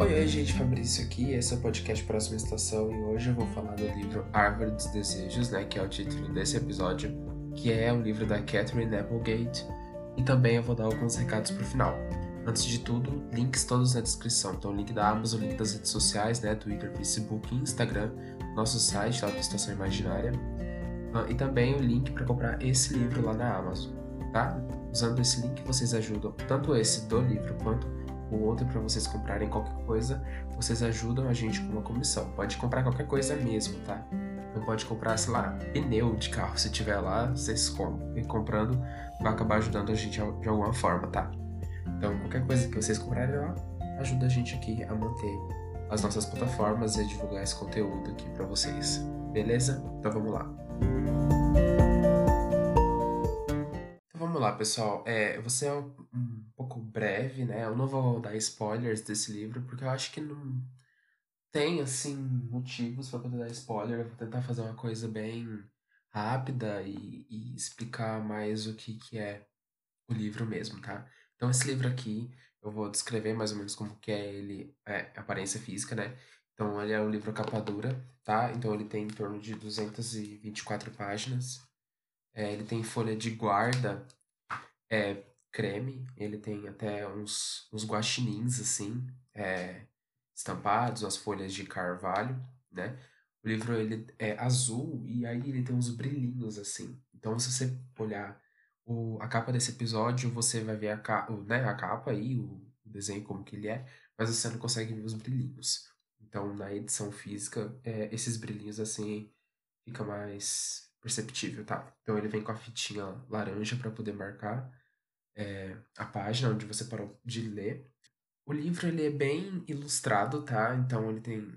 Oi, oi, gente, Fabrício aqui. Esse é o podcast Próxima Estação e hoje eu vou falar do livro Árvore dos Desejos, né, que é o título desse episódio, que é um livro da Catherine Applegate, e também eu vou dar alguns recados pro final. Antes de tudo, links todos na descrição. Então, o link da Amazon, o link das redes sociais, né, Twitter, Facebook Instagram, nosso site lá da Estação Imaginária, ah, e também o link para comprar esse livro lá na Amazon, tá? Usando esse link vocês ajudam tanto esse do livro quanto o outro para vocês comprarem qualquer coisa, vocês ajudam a gente com uma comissão. Pode comprar qualquer coisa mesmo, tá? Não pode comprar, sei lá, pneu de carro. Se tiver lá, vocês compram. E comprando vai acabar ajudando a gente de alguma forma, tá? Então, qualquer coisa que vocês comprarem lá, ajuda a gente aqui a manter as nossas plataformas e a divulgar esse conteúdo aqui para vocês. Beleza? Então vamos lá. Então vamos lá, pessoal. É, você é um, breve, né? Eu não vou dar spoilers desse livro, porque eu acho que não tem, assim, motivos para poder dar spoiler. Eu vou tentar fazer uma coisa bem rápida e, e explicar mais o que, que é o livro mesmo, tá? Então, esse livro aqui, eu vou descrever mais ou menos como que é ele, é, aparência física, né? Então, ele é um livro capa dura, tá? Então, ele tem em torno de 224 páginas. É, ele tem folha de guarda é, creme. Ele tem até uns, uns guaxinins, assim, é, estampados, as folhas de carvalho, né? O livro, ele é azul e aí ele tem uns brilhinhos, assim. Então, se você olhar o, a capa desse episódio, você vai ver a, ca, né, a capa aí, o, o desenho como que ele é, mas você não consegue ver os brilhinhos. Então, na edição física, é, esses brilhinhos assim fica mais perceptível, tá? Então, ele vem com a fitinha laranja para poder marcar é, a página onde você parou de ler. O livro ele é bem ilustrado, tá? Então, ele tem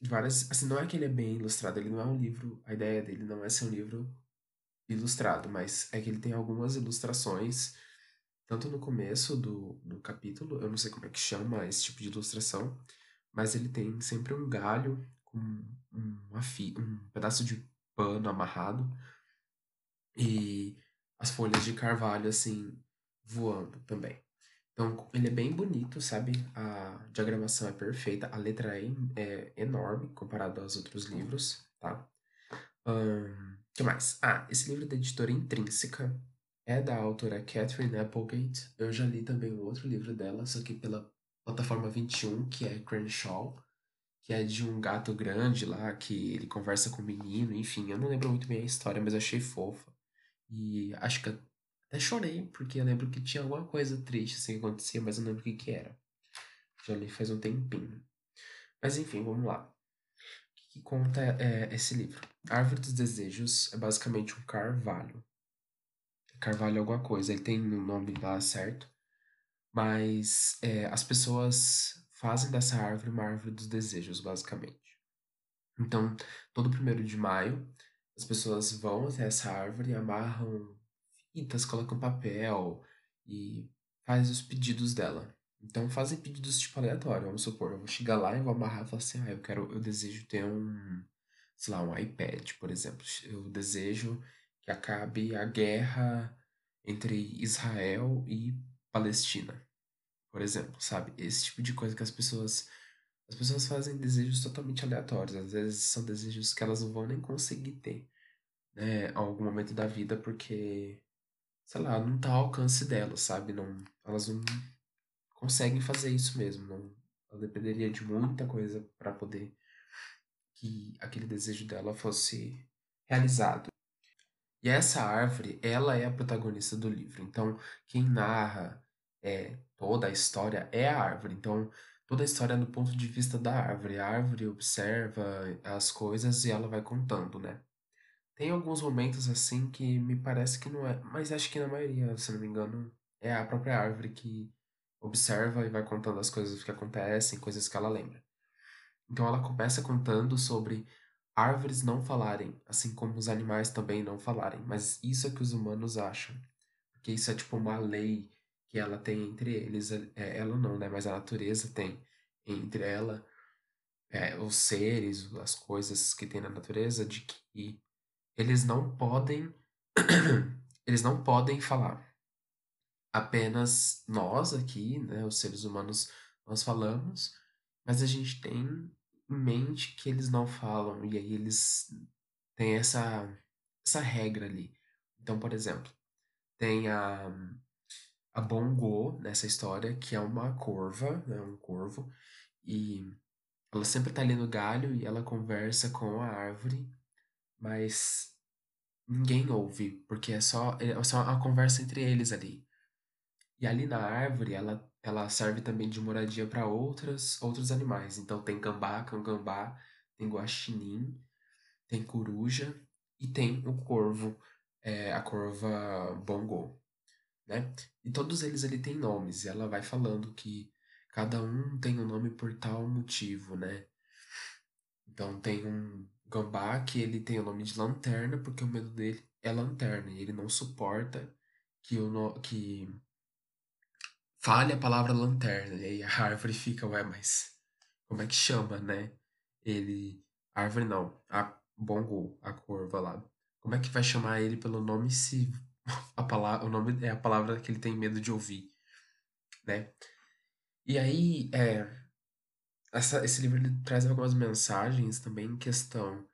várias. Assim, não é que ele é bem ilustrado, ele não é um livro. A ideia dele não é ser um livro ilustrado, mas é que ele tem algumas ilustrações, tanto no começo do, do capítulo, eu não sei como é que chama esse tipo de ilustração, mas ele tem sempre um galho com uma fi, um pedaço de pano amarrado e as folhas de carvalho assim voando também. Então ele é bem bonito, sabe? A diagramação é perfeita, a letra é, é enorme comparado aos outros livros, tá? Um, que mais? Ah, esse livro da editora Intrínseca é da autora Catherine Applegate. Eu já li também um outro livro dela, só que pela plataforma 21, que é Crenshaw, que é de um gato grande lá, que ele conversa com o um menino, enfim, eu não lembro muito bem a história, mas achei fofa. E acho que até chorei, porque eu lembro que tinha alguma coisa triste assim que acontecia, mas eu não lembro o que, que era. Já li faz um tempinho. Mas enfim, vamos lá. O que, conta é, esse livro? Árvore dos Desejos é basicamente um carvalho. Carvalho é alguma coisa, ele tem o um nome lá certo, mas é, as pessoas fazem dessa árvore uma árvore dos desejos, basicamente. Então, todo primeiro de maio, as pessoas vão até essa árvore, amarram fitas, colocam papel e fazem os pedidos dela. Então, fazem pedidos tipo aleatório. Vamos supor, eu vou chegar lá e vou amarrar e falar assim: ah, eu quero, eu desejo ter um, sei lá, um iPad, por exemplo. Eu desejo que acabe a guerra entre Israel e Palestina, por exemplo, sabe? Esse tipo de coisa que as pessoas as pessoas fazem desejos totalmente aleatórios, às vezes são desejos que elas não vão nem conseguir ter, né, algum momento da vida porque sei lá, não tá ao alcance delas, sabe? Não, elas não conseguem fazer isso mesmo, não ela dependeria de muita coisa para poder que aquele desejo dela fosse realizado. E essa árvore, ela é a protagonista do livro. Então, quem narra é, toda a história é a árvore. Então, toda a história é do ponto de vista da árvore. A árvore observa as coisas e ela vai contando, né? Tem alguns momentos assim que me parece que não é, mas acho que na maioria, se não me engano, é a própria árvore que observa e vai contando as coisas que acontecem, coisas que ela lembra. Então ela começa contando sobre árvores não falarem, assim como os animais também não falarem. Mas isso é que os humanos acham. Porque isso é tipo uma lei que ela tem entre eles. É, ela não, né? Mas a natureza tem entre ela, é, os seres, as coisas que tem na natureza, de que eles não podem. eles não podem falar. Apenas nós aqui, né, os seres humanos, nós falamos mas a gente tem em mente que eles não falam, e aí eles têm essa, essa regra ali. Então, por exemplo, tem a, a Bongo nessa história, que é uma corva, né, um corvo, e ela sempre tá ali no galho e ela conversa com a árvore, mas ninguém ouve, porque é só, é só uma conversa entre eles ali. E ali na árvore, ela, ela serve também de moradia para outras outros animais. Então tem gambá, cangambá, tem guaxinim, tem coruja e tem o corvo, é, a corva bongo, né? E todos eles ali têm nomes. E ela vai falando que cada um tem um nome por tal motivo, né? Então tem um gambá que ele tem o nome de lanterna porque o medo dele é lanterna e ele não suporta que o no, que fale a palavra lanterna. E aí a árvore fica, ué, mas como é que chama, né? Ele. Árvore não, a Bongo, a corva lá. Como é que vai chamar ele pelo nome se a palavra, o nome é a palavra que ele tem medo de ouvir, né? E aí, é, essa, esse livro traz algumas mensagens também em questão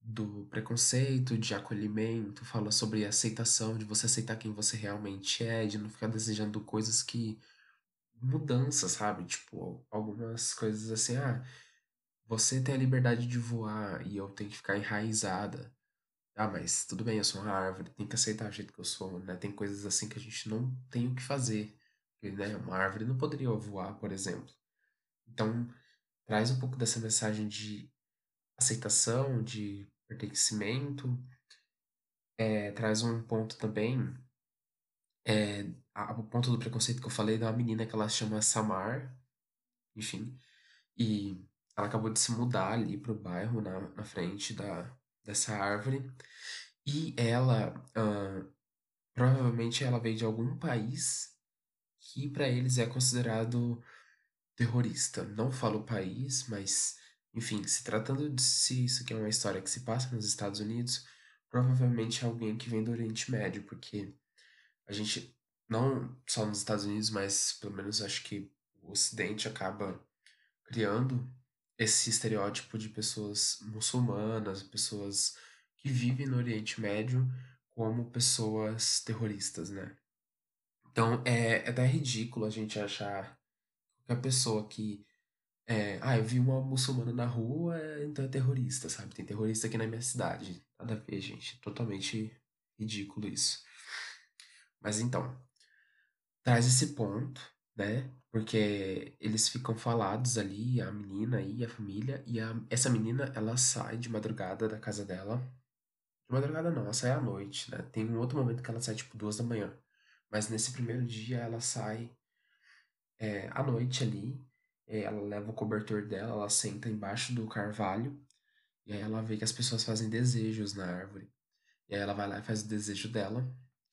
do preconceito, de acolhimento, fala sobre aceitação, de você aceitar quem você realmente é, de não ficar desejando coisas que mudança, sabe? Tipo, algumas coisas assim, ah, você tem a liberdade de voar e eu tenho que ficar enraizada. Ah, mas tudo bem, eu sou uma árvore, tem que aceitar o jeito que eu sou, né? Tem coisas assim que a gente não tem o que fazer. Né? Uma árvore não poderia voar, por exemplo. Então, traz um pouco dessa mensagem de aceitação, de pertencimento. É, traz um ponto também é, a, o ponto do preconceito que eu falei da menina que ela chama Samar, enfim, e ela acabou de se mudar ali pro bairro, na, na frente da, dessa árvore, e ela, uh, provavelmente ela veio de algum país que para eles é considerado terrorista. Não falo o país, mas, enfim, se tratando de se isso aqui é uma história que se passa nos Estados Unidos, provavelmente é alguém que vem do Oriente Médio, porque a gente, não só nos Estados Unidos, mas pelo menos acho que o Ocidente acaba criando esse estereótipo de pessoas muçulmanas, pessoas que vivem no Oriente Médio como pessoas terroristas, né? Então é, é até ridículo a gente achar que a pessoa que é, ah, eu vi uma muçulmana na rua, então é terrorista, sabe? Tem terrorista aqui na minha cidade. Nada a ver, gente. Totalmente ridículo isso. Mas então, traz esse ponto, né? Porque eles ficam falados ali, a menina e a família, e a, essa menina, ela sai de madrugada da casa dela. De madrugada não, ela sai à noite, né? Tem um outro momento que ela sai, tipo, duas da manhã. Mas nesse primeiro dia, ela sai é, à noite ali, é, ela leva o cobertor dela, ela senta embaixo do carvalho, e aí ela vê que as pessoas fazem desejos na árvore. E aí ela vai lá e faz o desejo dela,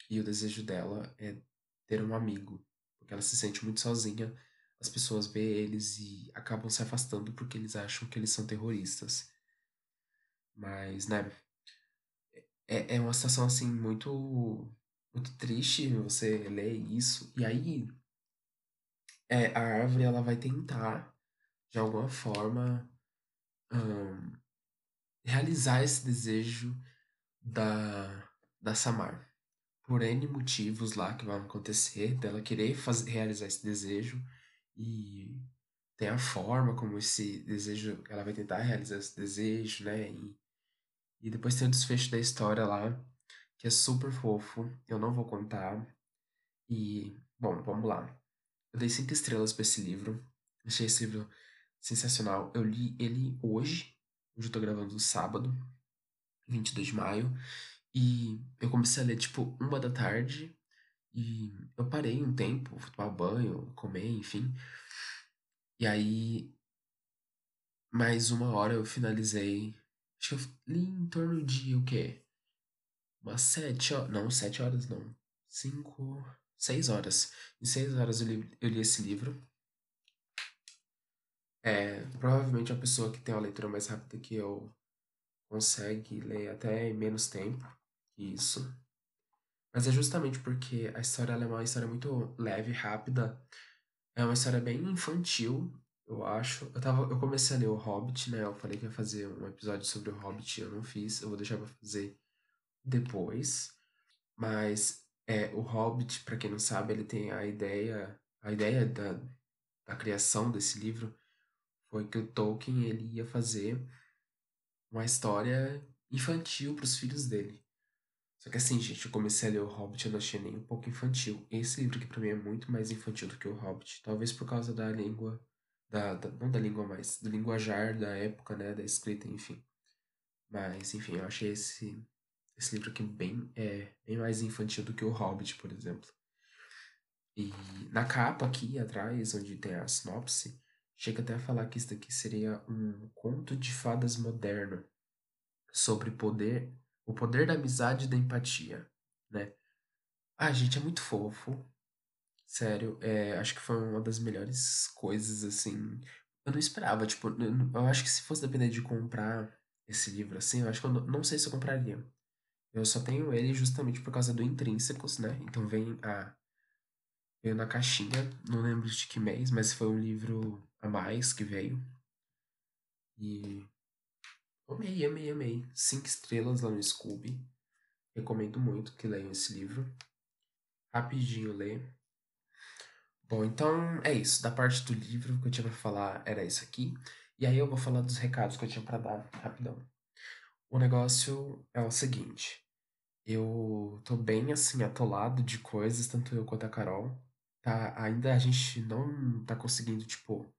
e o desejo dela é ter um amigo, porque ela se sente muito sozinha. As pessoas vê eles e acabam se afastando porque eles acham que eles são terroristas. Mas, né, é, é uma situação assim muito muito triste você ler isso. E aí é, a árvore ela vai tentar de alguma forma um, realizar esse desejo da da Samar por N motivos lá que vão acontecer, dela querer fazer, realizar esse desejo e tem a forma como esse desejo, ela vai tentar realizar esse desejo, né? E, e depois tem o desfecho da história lá, que é super fofo, eu não vou contar. E, bom, vamos lá. Eu dei cinco estrelas para esse livro, achei esse livro sensacional. Eu li ele hoje, hoje eu tô gravando no sábado, 22 de maio, e eu comecei a ler, tipo, uma da tarde. E eu parei um tempo, fui tomar banho, comer, enfim. E aí, mais uma hora eu finalizei. Acho que eu li em torno de o quê? Umas sete horas. Não, sete horas não. Cinco. Seis horas. Em seis horas eu li, eu li esse livro. É, provavelmente a pessoa que tem uma leitura mais rápida que eu consegue ler até em menos tempo isso. Mas é justamente porque a história é uma história muito leve, rápida. É uma história bem infantil. eu acho. Eu, tava, eu comecei a ler o Hobbit, né? Eu falei que ia fazer um episódio sobre o Hobbit, eu não fiz. Eu vou deixar pra fazer depois. Mas é, o Hobbit, para quem não sabe, ele tem a ideia. A ideia da, da criação desse livro foi que o Tolkien ele ia fazer uma história infantil para os filhos dele. Só que assim, gente, eu comecei a ler o Hobbit, eu não achei nem um pouco infantil. Esse livro aqui pra mim é muito mais infantil do que o Hobbit. Talvez por causa da língua. Da, da, não da língua mais, do linguajar da época, né? Da escrita, enfim. Mas, enfim, eu achei esse, esse livro aqui bem, é, bem mais infantil do que o Hobbit, por exemplo. E na capa aqui atrás, onde tem a sinopse, chega até a falar que isso daqui seria um conto de fadas moderno sobre poder o poder da amizade e da empatia, né? Ah, gente, é muito fofo. Sério, é, acho que foi uma das melhores coisas, assim. Eu não esperava, tipo, eu, eu acho que se fosse depender de comprar esse livro, assim, eu acho que eu não, não sei se eu compraria. Eu só tenho ele justamente por causa do Intrínsecos, né? Então vem a. Veio na caixinha, não lembro de que mês, mas foi um livro a mais que veio. E Amei, amei, amei. Cinco estrelas lá no Scooby. Recomendo muito que leiam esse livro. Rapidinho ler. Bom, então é isso. Da parte do livro que eu tinha pra falar era isso aqui. E aí eu vou falar dos recados que eu tinha para dar rapidão. O negócio é o seguinte. Eu tô bem assim atolado de coisas, tanto eu quanto a Carol. Tá, ainda a gente não tá conseguindo, tipo,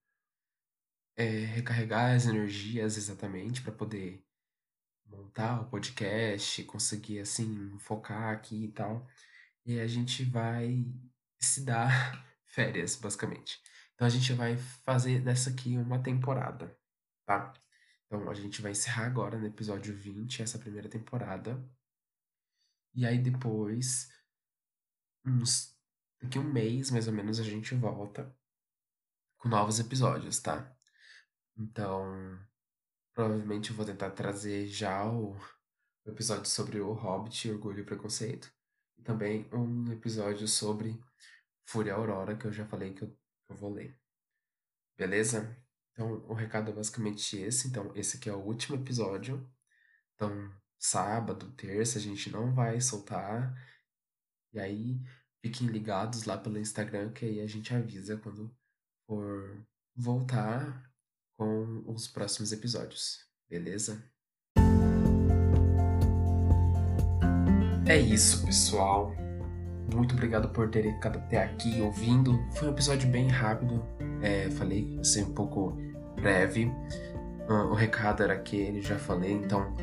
é, recarregar as energias exatamente para poder montar o podcast, conseguir assim focar aqui e tal. E a gente vai se dar férias, basicamente. Então a gente vai fazer dessa aqui uma temporada, tá? Então a gente vai encerrar agora no episódio 20 essa primeira temporada. E aí depois, uns daqui um mês mais ou menos a gente volta com novos episódios, tá? Então, provavelmente eu vou tentar trazer já o, o episódio sobre o Hobbit, Orgulho e Preconceito. E também um episódio sobre Fúria Aurora, que eu já falei que eu, que eu vou ler. Beleza? Então, o recado é basicamente esse. Então, esse aqui é o último episódio. Então, sábado, terça, a gente não vai soltar. E aí, fiquem ligados lá pelo Instagram, que aí a gente avisa quando for voltar com os próximos episódios, beleza? É isso, pessoal. Muito obrigado por terem ficado até aqui ouvindo. Foi um episódio bem rápido. É, falei ser um pouco breve. Ah, o recado era aquele, já falei, então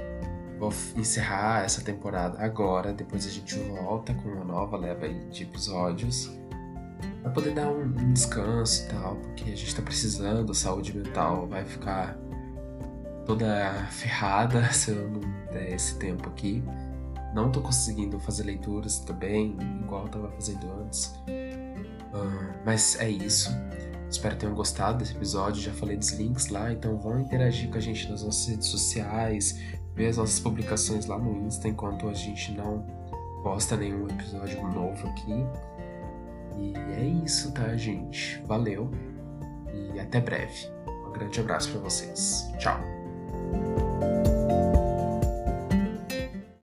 vou encerrar essa temporada agora. Depois a gente volta com uma nova leva de episódios para poder dar um, descanso e tal, porque a gente tá precisando, a saúde mental vai ficar toda ferrada se eu não der esse tempo aqui. Não tô conseguindo fazer leituras também, igual eu tava fazendo antes. Uh, mas é isso. Espero que tenham gostado desse episódio. Já falei dos links lá, então vão interagir com a gente nas nossas redes sociais, ver as nossas publicações lá no Insta enquanto a gente não posta nenhum episódio novo aqui. E é isso, tá, gente? Valeu e até breve. Um grande abraço para vocês. Tchau.